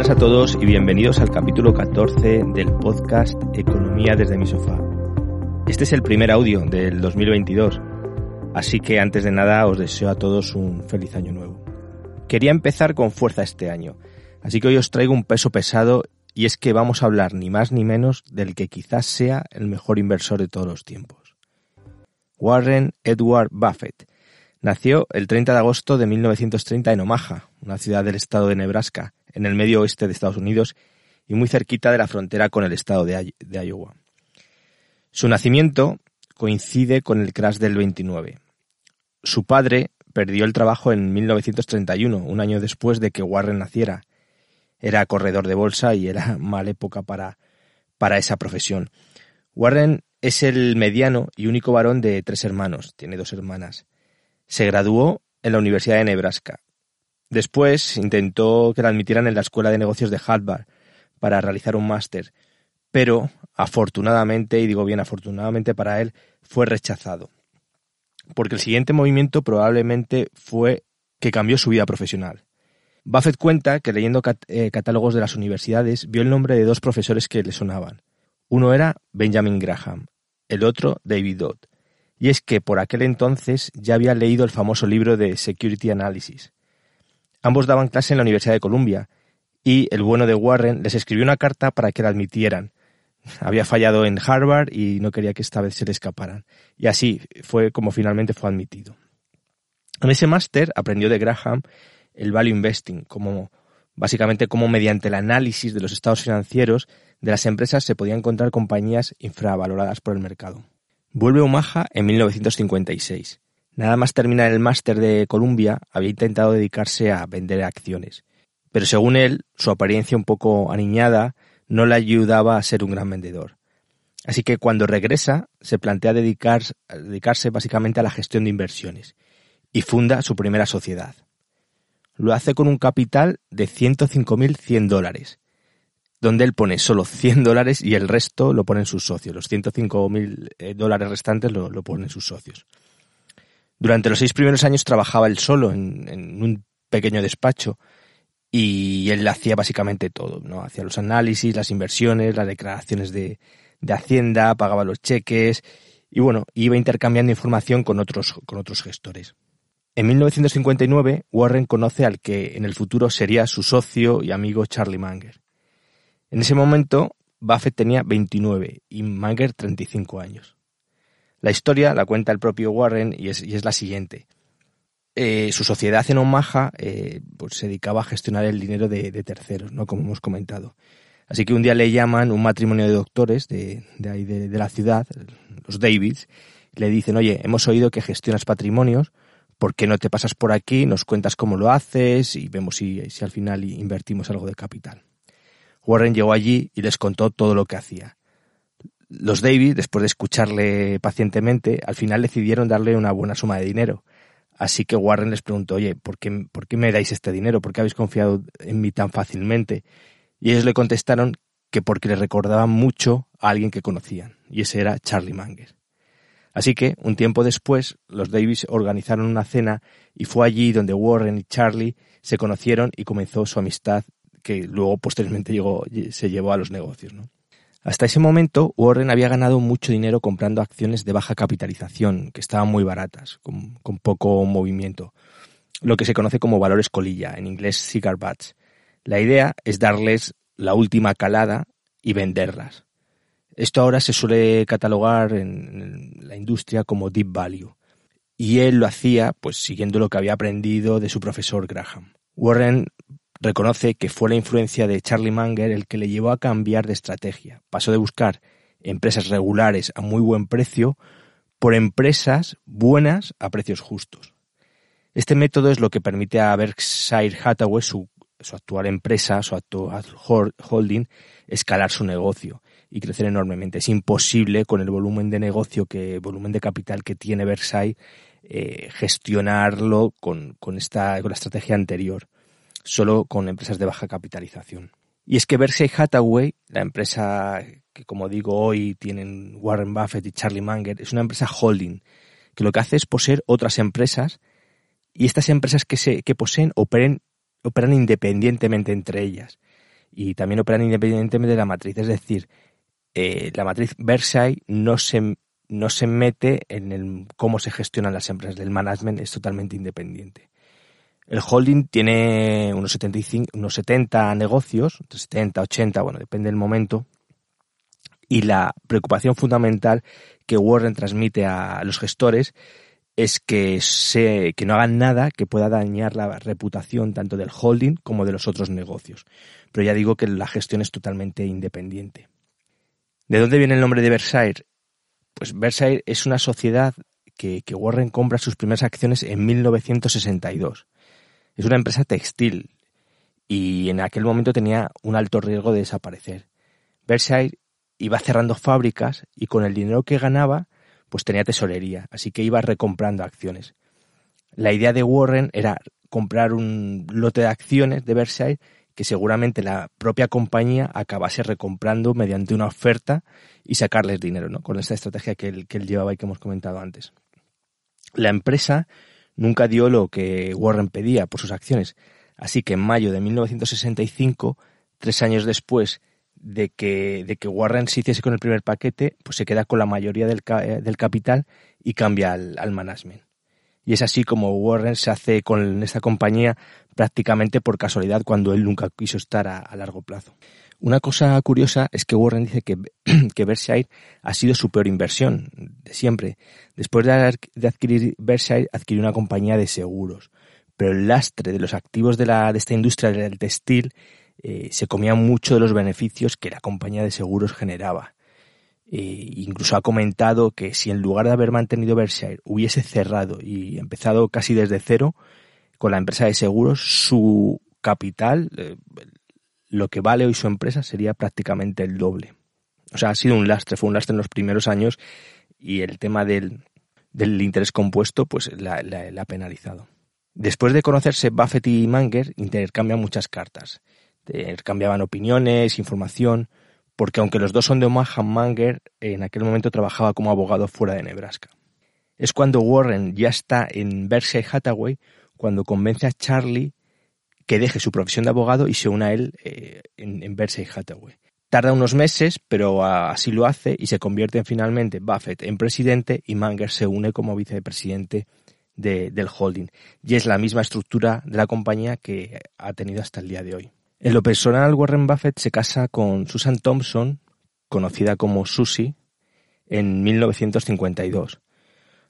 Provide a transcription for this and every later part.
Buenas a todos y bienvenidos al capítulo 14 del podcast Economía desde mi sofá. Este es el primer audio del 2022, así que antes de nada os deseo a todos un feliz año nuevo. Quería empezar con fuerza este año, así que hoy os traigo un peso pesado y es que vamos a hablar ni más ni menos del que quizás sea el mejor inversor de todos los tiempos. Warren Edward Buffett. Nació el 30 de agosto de 1930 en Omaha, una ciudad del estado de Nebraska, en el medio oeste de Estados Unidos y muy cerquita de la frontera con el estado de, Iowa. Su nacimiento coincide con el crash del 29. Su padre perdió el trabajo en 1931, un año después de que Warren naciera. Era corredor de bolsa y era mala época para, para esa profesión. Warren es el mediano y único varón de tres hermanos, tiene dos hermanas. Se graduó en la Universidad de Nebraska Después intentó que la admitieran en la Escuela de Negocios de Harvard para realizar un máster, pero afortunadamente, y digo bien afortunadamente para él, fue rechazado. Porque el siguiente movimiento probablemente fue que cambió su vida profesional. Buffett cuenta que leyendo eh, catálogos de las universidades vio el nombre de dos profesores que le sonaban. Uno era Benjamin Graham, el otro David Dodd. Y es que por aquel entonces ya había leído el famoso libro de Security Analysis, Ambos daban clase en la Universidad de Columbia y el bueno de Warren les escribió una carta para que la admitieran. Había fallado en Harvard y no quería que esta vez se le escaparan. Y así fue como finalmente fue admitido. En ese máster aprendió de Graham el value investing, como básicamente cómo mediante el análisis de los estados financieros de las empresas se podían encontrar compañías infravaloradas por el mercado. Vuelve a Omaha en 1956 Nada más terminar el máster de Columbia, había intentado dedicarse a vender acciones. Pero según él, su apariencia un poco aniñada no le ayudaba a ser un gran vendedor. Así que cuando regresa, se plantea dedicarse básicamente a la gestión de inversiones y funda su primera sociedad. Lo hace con un capital de 105.100 dólares, donde él pone solo 100 dólares y el resto lo ponen sus socios. Los 105.000 eh, dólares restantes lo, lo ponen sus socios. Durante los seis primeros años trabajaba él solo en, un pequeño despacho y él hacía básicamente todo, ¿no? Hacía los análisis, las inversiones, las declaraciones de, de Hacienda, pagaba los cheques y bueno, iba intercambiando información con otros, con otros gestores. En 1959, Warren conoce al que en el futuro sería su socio y amigo Charlie Munger. En ese momento, Buffett tenía 29 y Munger 35 años. La historia la cuenta el propio Warren y es, la siguiente. Eh, su sociedad en Omaha eh, pues se dedicaba a gestionar el dinero de, terceros, ¿no? como hemos comentado. Así que un día le llaman un matrimonio de doctores de, ahí de, la ciudad, los Davids, y le dicen, oye, hemos oído que gestionas patrimonios, ¿por qué no te pasas por aquí, nos cuentas cómo lo haces y vemos si, si al final invertimos algo de capital? Warren llegó allí y les contó todo lo que hacía. Los David, después de escucharle pacientemente, al final decidieron darle una buena suma de dinero. Así que Warren les preguntó, oye, ¿por qué, ¿por qué me dais este dinero? ¿Por qué habéis confiado en mí tan fácilmente? Y ellos le contestaron que porque le recordaban mucho a alguien que conocían, y ese era Charlie Munger. Así que, un tiempo después, los Davis organizaron una cena y fue allí donde Warren y Charlie se conocieron y comenzó su amistad que luego posteriormente llegó, se llevó a los negocios. ¿no? Hasta ese momento, Warren había ganado mucho dinero comprando acciones de baja capitalización, que estaban muy baratas, con, poco movimiento, lo que se conoce como valores colilla, en inglés cigar butts. La idea es darles la última calada y venderlas. Esto ahora se suele catalogar en la industria como deep value. Y él lo hacía pues siguiendo lo que había aprendido de su profesor Graham. Warren reconoce que fue la influencia de Charlie Munger el que le llevó a cambiar de estrategia. Pasó de buscar empresas regulares a muy buen precio por empresas buenas a precios justos. Este método es lo que permite a Berkshire Hathaway, su, actual empresa, su actual holding, escalar su negocio y crecer enormemente. Es imposible con el volumen de negocio que, volumen de capital que tiene Berkshire, eh, gestionarlo con, con, esta, con la estrategia anterior, solo con empresas de baja capitalización. Y es que Berkshire Hathaway, la empresa que como digo hoy tienen Warren Buffett y Charlie Munger, es una empresa holding, que lo que hace es poseer otras empresas y estas empresas que, se, que poseen operan independientemente entre ellas y también operan independientemente de la matriz. Es decir, eh, la matriz Berkshire no se, no se mete en el, cómo se gestionan las empresas. El management es totalmente independiente. El holding tiene unos, 75, unos 70 negocios, 70, 80, bueno, depende del momento, y la preocupación fundamental que Warren transmite a los gestores es que, se, que no hagan nada que pueda dañar la reputación tanto del holding como de los otros negocios. Pero ya digo que la gestión es totalmente independiente. ¿De dónde viene el nombre de Versailles? Pues Versailles es una sociedad que, que Warren compra sus primeras acciones en 1962. Es una empresa textil y en aquel momento tenía un alto riesgo de desaparecer. Versailles iba cerrando fábricas y con el dinero que ganaba, pues tenía tesorería, así que iba recomprando acciones. La idea de Warren era comprar un lote de acciones de Versailles que seguramente la propia compañía acabase recomprando mediante una oferta y sacarles dinero, ¿no? Con esta estrategia que él, que él llevaba y que hemos comentado antes. La empresa nunca dio lo que Warren pedía por sus acciones, así que en mayo de 1965, tres años después de que, de que Warren se hiciese con el primer paquete, pues se queda con la mayoría del, eh, del capital y cambia al, al, management. Y es así como Warren se hace con esta compañía prácticamente por casualidad cuando él nunca quiso estar a, a largo plazo. Una cosa curiosa es que Warren dice que, que Berkshire ha sido su peor inversión de siempre. Después de, adquirir Berkshire, adquirió una compañía de seguros. Pero el lastre de los activos de, la, de esta industria del textil eh, se comía mucho de los beneficios que la compañía de seguros generaba. Eh, incluso ha comentado que si en lugar de haber mantenido Berkshire hubiese cerrado y empezado casi desde cero con la empresa de seguros, su capital, eh, lo que vale hoy su empresa, sería prácticamente el doble. O sea, ha sido un lastre, fue un lastre en los primeros años y el tema del, del interés compuesto pues la, ha penalizado. Después de conocerse, Buffett y Manger intercambian muchas cartas cambiaban opiniones, información, porque aunque los dos son de Omaha, Manger en aquel momento trabajaba como abogado fuera de Nebraska. Es cuando Warren ya está en Berkshire Hathaway cuando convence a Charlie que deje su profesión de abogado y se una a él eh, en, en Berkshire Hathaway. Tarda unos meses, pero así lo hace y se convierte en, finalmente Buffett en presidente y Manger se une como vicepresidente de, del holding. Y es la misma estructura de la compañía que ha tenido hasta el día de hoy. En lo personal, Warren Buffett se casa con Susan Thompson, conocida como Susie, en 1952.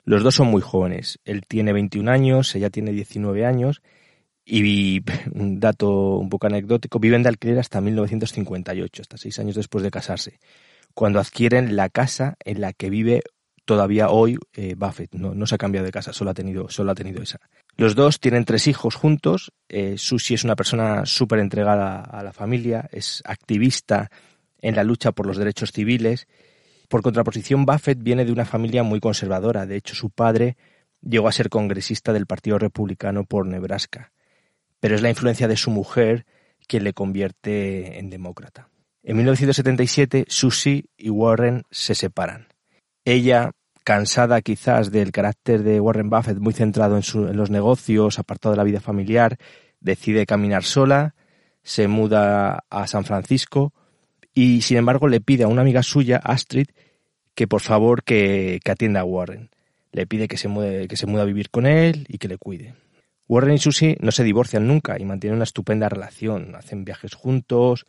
Los dos son muy jóvenes. Él tiene 21 años, ella tiene 19 años y un dato un poco anecdótico, viven de alquiler hasta 1958, hasta seis años después de casarse, cuando adquieren la casa en la que vive todavía hoy eh, Buffett. No, no se ha cambiado de casa, solo ha tenido, solo ha tenido esa. Los dos tienen tres hijos juntos. Eh, Susie es una persona súper entregada a la familia, es activista en la lucha por los derechos civiles. Por contraposición, Buffett viene de una familia muy conservadora. De hecho, su padre llegó a ser congresista del Partido Republicano por Nebraska. Pero es la influencia de su mujer quien le convierte en demócrata. En 1977, Susie y Warren se separan. Ella cansada quizás del carácter de Warren Buffett muy centrado en, los negocios, apartado de la vida familiar, decide caminar sola, se muda a San Francisco y sin embargo le pide a una amiga suya, Astrid, que por favor que, atienda a Warren. Le pide que se, mude, que se mude a vivir con él y que le cuide. Warren y Susie no se divorcian nunca y mantienen una estupenda relación. Hacen viajes juntos,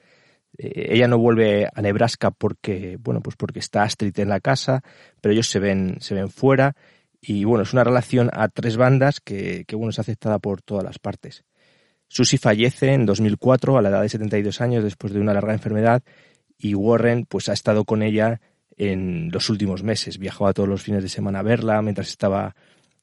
eh, ella no vuelve a Nebraska porque, bueno, pues porque está Astrid en la casa, pero ellos se ven, se ven fuera y bueno, es una relación a tres bandas que, que bueno, es aceptada por todas las partes. Susie fallece en 2004 a la edad de 72 años después de una larga enfermedad y Warren pues ha estado con ella en los últimos meses. Viajaba todos los fines de semana a verla mientras estaba,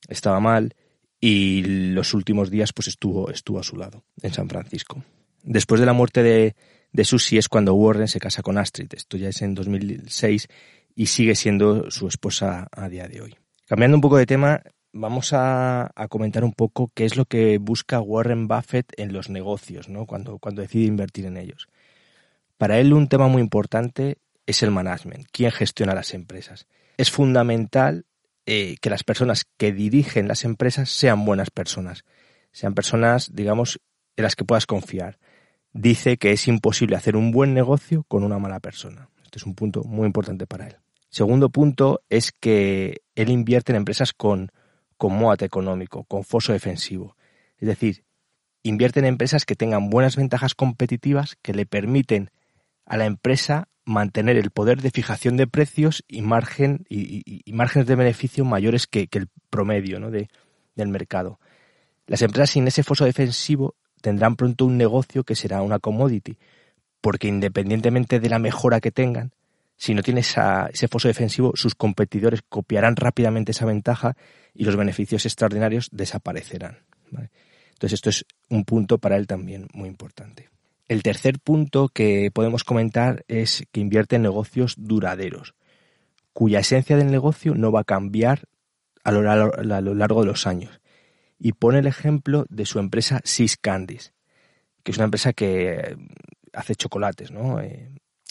estaba mal y los últimos días pues estuvo, estuvo a su lado en San Francisco. Después de la muerte de, de Susie es cuando Warren se casa con Astrid. Esto ya es en 2006 y sigue siendo su esposa a día de hoy. Cambiando un poco de tema, vamos a, comentar un poco qué es lo que busca Warren Buffett en los negocios, ¿no? cuando, cuando decide invertir en ellos. Para él un tema muy importante es el management, quién gestiona las empresas. Es fundamental eh, que las personas que dirigen las empresas sean buenas personas, sean personas, digamos, en las que puedas confiar. Dice que es imposible hacer un buen negocio con una mala persona. Este es un punto muy importante para él. Segundo punto es que él invierte en empresas con con económico, con foso defensivo. Es decir, invierte en empresas que tengan buenas ventajas competitivas que le permiten a la empresa mantener el poder de fijación de precios y, margen, y, márgenes de beneficio mayores que, el promedio de, del mercado. Las empresas sin ese foso defensivo tendrán pronto un negocio que será una commodity, porque independientemente de la mejora que tengan, si no tiene ese foso defensivo, sus competidores copiarán rápidamente esa ventaja y los beneficios extraordinarios desaparecerán. Entonces esto es un punto para él también muy importante. El tercer punto que podemos comentar es que invierte en negocios duraderos, cuya esencia del negocio no va a cambiar a lo, largo de los años. Y pone el ejemplo de su empresa Sis Candies, que es una empresa que hace chocolates, ¿no? Eh,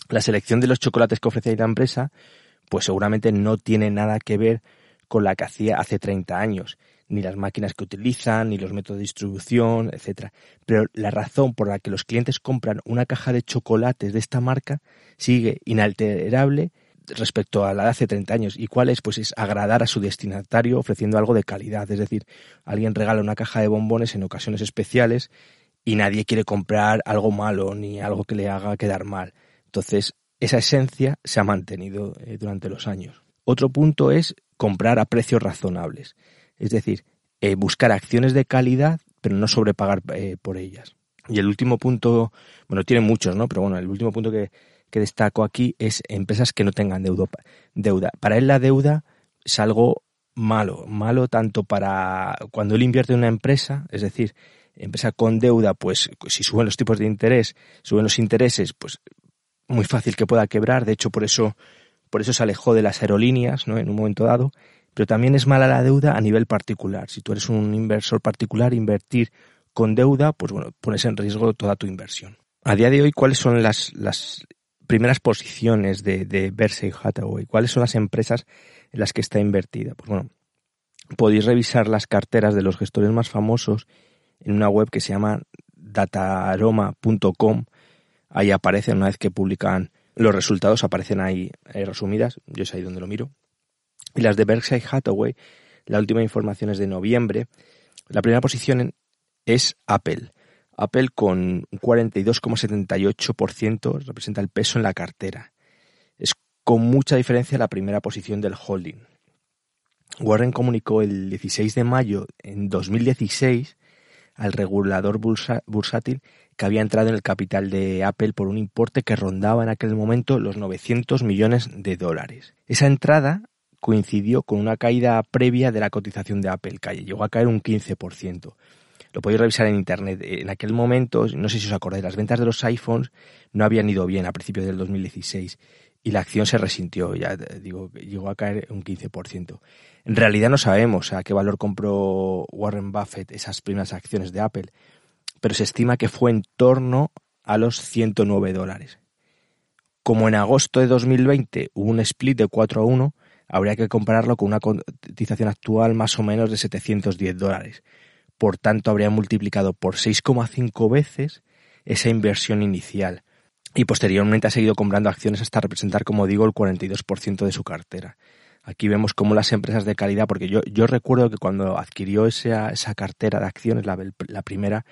la selección de los chocolates que ofrece la empresa, pues seguramente no tiene nada que ver con la que hacía hace 30 años, ni las máquinas que utilizan, ni los métodos de distribución, etcétera. Pero la razón por la que los clientes compran una caja de chocolates de esta marca sigue inalterable respecto a la de hace 30 años. ¿Y cuál es? Pues es agradar a su destinatario ofreciendo algo de calidad. Es decir, alguien regala una caja de bombones en ocasiones especiales y nadie quiere comprar algo malo ni algo que le haga quedar mal. Entonces, esa esencia se ha mantenido eh, durante los años. Otro punto es comprar a precios razonables, es decir, eh, buscar acciones de calidad, pero no sobrepagar eh, por ellas. Y el último punto, bueno, tiene muchos, ¿no? Pero bueno, el último punto que, que destaco aquí es empresas que no tengan deuda. Para él la deuda es algo malo, malo tanto para cuando él invierte en una empresa, es decir, empresa con deuda, pues si suben los tipos de interés, suben los intereses, pues muy fácil que pueda quebrar, de hecho por eso, por eso se alejó de las aerolíneas ¿no? en un momento dado, pero también es mala la deuda a nivel particular. Si tú eres un inversor particular, invertir con deuda, pues bueno, pones en riesgo toda tu inversión. A día de hoy, ¿cuáles son las, las primeras posiciones de, de Berkshire Hathaway? ¿Cuáles son las empresas en las que está invertida? Pues bueno, podéis revisar las carteras de los gestores más famosos en una web que se llama dataroma.com ahí aparecen, una vez que publican los resultados, aparecen ahí, resumidas, yo es ahí donde lo miro. Y las de Berkshire Hathaway, la última información es de noviembre. La primera posición es Apple. Apple con un 42,78% representa el peso en la cartera. Es con mucha diferencia la primera posición del holding. Warren comunicó el 16 de mayo en 2016 al regulador bursátil que había entrado en el capital de Apple por un importe que rondaba en aquel momento los 900 millones de dólares. Esa entrada coincidió con una caída previa de la cotización de Apple, que llegó a caer un 15%. Lo podéis revisar en internet. En aquel momento, no sé si os acordáis, las ventas de los iPhones no habían ido bien a principios del 2016 y la acción se resintió, ya digo, llegó a caer un 15%. En realidad no sabemos a qué valor compró Warren Buffett esas primeras acciones de Apple, pero se estima que fue en torno a los 109 dólares. Como en agosto de 2020 hubo un split de 4 a 1, habría que compararlo con una cotización actual más o menos de 710 dólares. Por tanto, habría multiplicado por 6,5 veces esa inversión inicial y posteriormente ha seguido comprando acciones hasta representar, como digo, el 42% de su cartera. Aquí vemos cómo las empresas de calidad, porque yo, recuerdo que cuando adquirió esa, esa cartera de acciones, la, la primera,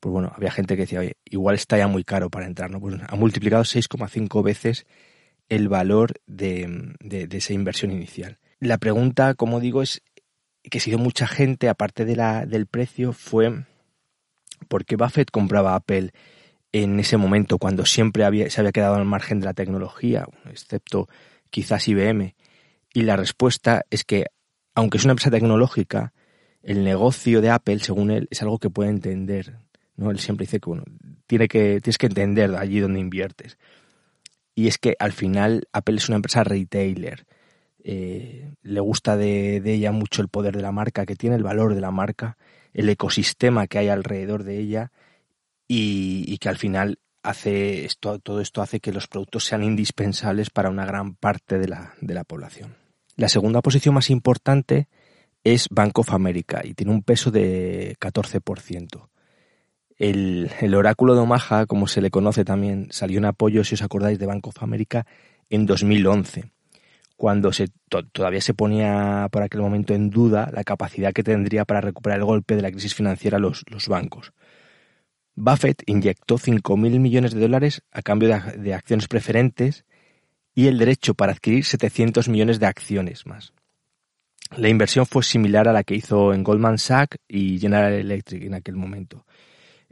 pues bueno, había gente que decía, oye, igual está ya muy caro para entrar, ¿no? Pues ha multiplicado 6,5 veces el valor de, esa inversión inicial. La pregunta, como digo, es que si hizo mucha gente, aparte de la, del precio, fue ¿Por qué Buffett compraba Apple en ese momento cuando siempre había, se había quedado al margen de la tecnología, excepto quizás IBM? Y la respuesta es que, aunque es una empresa tecnológica, el negocio de Apple, según él, es algo que puede entender. ¿no? Él siempre dice que bueno, tiene que, tienes que entender allí donde inviertes. Y es que al final Apple es una empresa retailer. Eh, le gusta de, ella mucho el poder de la marca, que tiene el valor de la marca, el ecosistema que hay alrededor de ella y, que al final hace esto, todo esto hace que los productos sean indispensables para una gran parte de la, de la población. La segunda posición más importante es Bank of America y tiene un peso de 14%. El, oráculo de Omaha, como se le conoce también, salió en apoyo, si os acordáis, de Bank of America en 2011, cuando se, todavía se ponía por aquel momento en duda la capacidad que tendría para recuperar el golpe de la crisis financiera los, los bancos. Buffett inyectó 5.000 millones de dólares a cambio de, de acciones preferentes y el derecho para adquirir 700 millones de acciones más. La inversión fue similar a la que hizo en Goldman Sachs y General Electric en aquel momento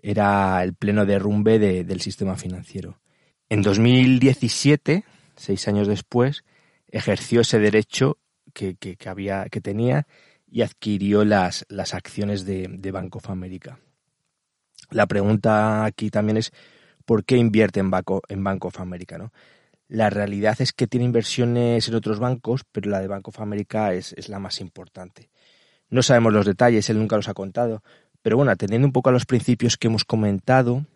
era el pleno derrumbe del sistema financiero. En 2017, seis años después, ejerció ese derecho que, tenía y adquirió las, las acciones de, de Bank of America. La pregunta aquí también es ¿por qué invierte en, Banco, en Bank of America? ¿no? La realidad es que tiene inversiones en otros bancos, pero la de Bank of America es, es la más importante. No sabemos los detalles, él nunca los ha contado, pero bueno, atendiendo un poco a los principios que hemos comentado,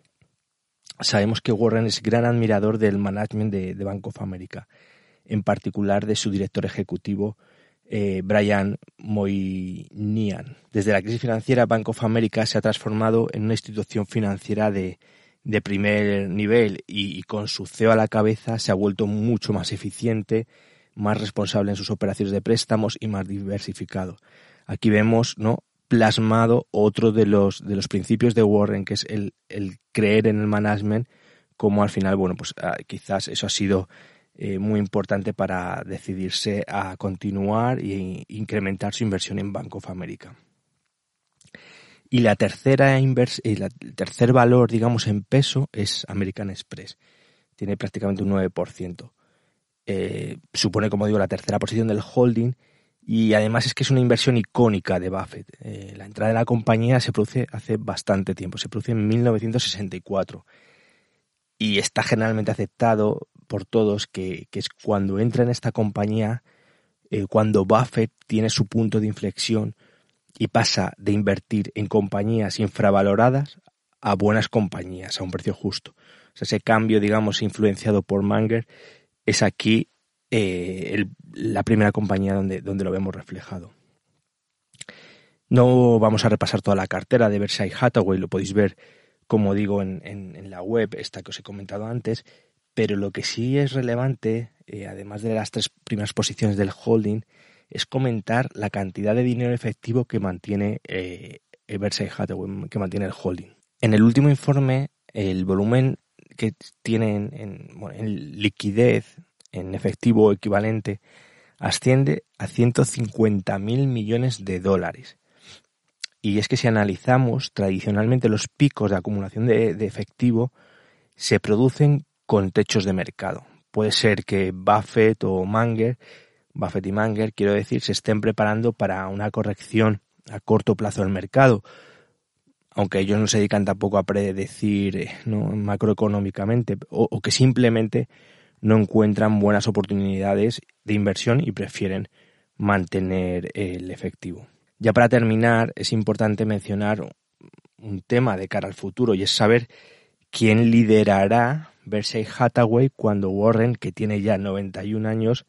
sabemos que Warren es gran admirador del management de, Bank of America, en particular de su director ejecutivo, eh, Brian Moynihan. Desde la crisis financiera, Bank of America se ha transformado en una institución financiera de, primer nivel y, con su CEO a la cabeza se ha vuelto mucho más eficiente, más responsable en sus operaciones de préstamos y más diversificado. Aquí vemos ¿no? Plasmado otro de los, de los principios de Warren, que es el, creer en el management, como al final, bueno, pues ah, quizás eso ha sido eh, muy importante para decidirse a continuar e incrementar su inversión en Bank of America. Y la tercera invers el tercer valor, digamos, en peso es American Express. Tiene prácticamente un 9%. Eh, supone, como digo, la tercera posición del holding y además es que es una inversión icónica de Buffett. Eh, la entrada de la compañía se produce hace bastante tiempo, se produce en 1964. Y está generalmente aceptado por todos que, es cuando entra en esta compañía, eh, cuando Buffett tiene su punto de inflexión y pasa de invertir en compañías infravaloradas a buenas compañías, a un precio justo. Ese cambio, digamos, influenciado por Manger, es aquí eh, la primera compañía donde, donde lo vemos reflejado. No vamos a repasar toda la cartera de Versailles Hathaway, lo podéis ver, como digo, en, la web, esta que os he comentado antes, pero lo que sí es relevante, eh, además de las tres primeras posiciones del holding, es comentar la cantidad de dinero efectivo que mantiene eh, Versailles Hathaway, que mantiene el holding. En el último informe, el volumen que tienen en, en liquidez en efectivo equivalente asciende a 150.000 millones de dólares. Y es que si analizamos tradicionalmente los picos de acumulación de, efectivo, se producen con techos de mercado. Puede ser que Buffett o Manger, Buffett y Manger, quiero decir, se estén preparando para una corrección a corto plazo del mercado, aunque ellos no se dedican tampoco a predecir eh, macroeconómicamente, o que simplemente no encuentran buenas oportunidades de inversión y prefieren mantener el efectivo. Ya para terminar, es importante mencionar un tema de cara al futuro y es saber quién liderará Versailles Hathaway cuando Warren, que tiene ya 91 años,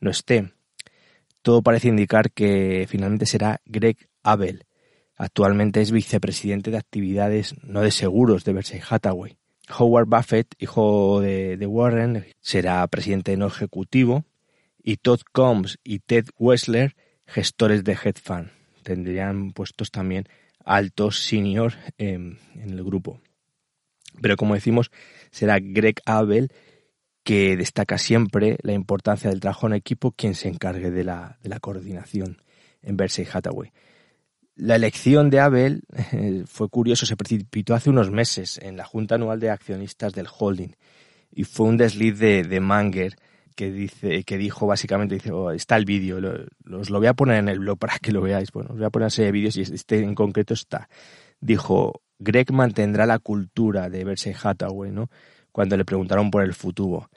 no esté. Todo parece indicar que finalmente será Greg Abel. Actualmente es vicepresidente de actividades no de seguros de Versailles Hathaway. Howard Buffett, hijo de, Warren, será presidente no ejecutivo y Todd Combs y Ted Wessler, gestores de hedge fund. Tendrían puestos también altos senior en, el grupo. Pero como decimos, será Greg Abel que destaca siempre la importancia del trabajo en equipo quien se encargue de la, de la coordinación en Versailles Hathaway. La elección de Abel eh, fue curioso, se precipitó hace unos meses en la Junta Anual de Accionistas del Holding y fue un desliz de, Manger que dice que dijo básicamente dice oh, está el vídeo os lo voy a poner en el blog para que lo veáis bueno os voy a poner serie de vídeos y este en concreto está dijo Greg mantendrá la cultura de Berkshire Hathaway no cuando le preguntaron por el futuro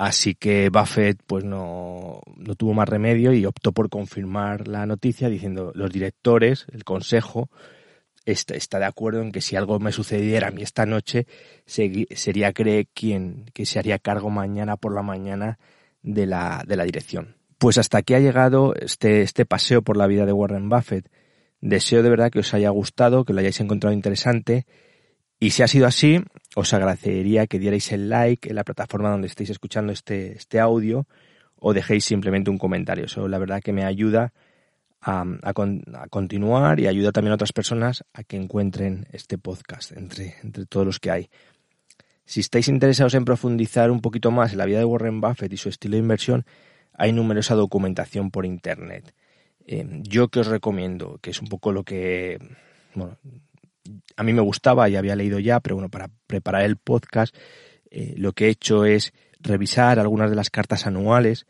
Así que Buffett pues no, no, tuvo más remedio y optó por confirmar la noticia diciendo los directores, el consejo, está, está de acuerdo en que si algo me sucediera a mí esta noche, sería Craig quien que se haría cargo mañana por la mañana de la, de la dirección. Pues hasta aquí ha llegado este, este paseo por la vida de Warren Buffett. Deseo de verdad que os haya gustado, que lo hayáis encontrado interesante y si ha sido así, os agradecería que dierais el like en la plataforma donde estéis escuchando este, este audio o dejéis simplemente un comentario. Eso la verdad que me ayuda a, a, continuar y ayuda también a otras personas a que encuentren este podcast entre, entre todos los que hay. Si estáis interesados en profundizar un poquito más en la vida de Warren Buffett y su estilo de inversión, hay numerosa documentación por Internet. Eh, yo que os recomiendo, que es un poco lo que, bueno, a mí me gustaba y había leído ya, pero bueno, para preparar el podcast, eh, lo que he hecho es revisar algunas de las cartas anuales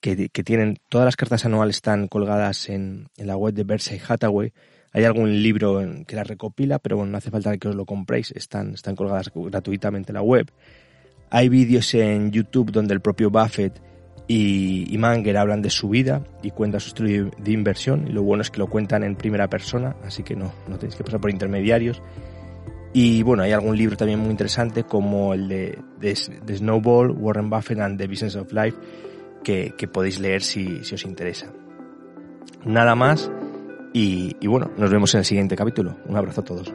que, tienen, todas las cartas anuales están colgadas en, la web de Berkshire Hathaway. Hay algún libro que las recopila, pero bueno, no hace falta que os lo compréis, están, están colgadas gratuitamente en la web. Hay vídeos en YouTube donde el propio Buffett y, Manger hablan de su vida y cuentan su estudio de inversión. Y lo bueno es que lo cuentan en primera persona, así que no, no tenéis que pasar por intermediarios. Y bueno, hay algún libro también muy interesante como el de, de, Snowball, Warren Buffett and the Business of Life, que, que podéis leer si, si, os interesa. Nada más y, y bueno, nos vemos en el siguiente capítulo. Un abrazo a todos.